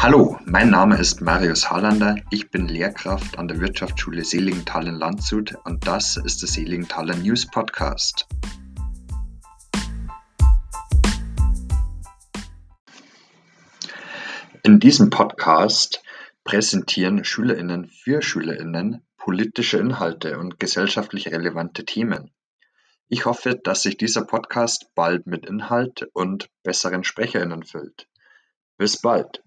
Hallo, mein Name ist Marius Hallander. Ich bin Lehrkraft an der Wirtschaftsschule Seligenthal in Landshut und das ist der Seligenthaler News Podcast. In diesem Podcast präsentieren Schülerinnen für Schülerinnen politische Inhalte und gesellschaftlich relevante Themen. Ich hoffe, dass sich dieser Podcast bald mit Inhalt und besseren Sprecherinnen füllt. Bis bald!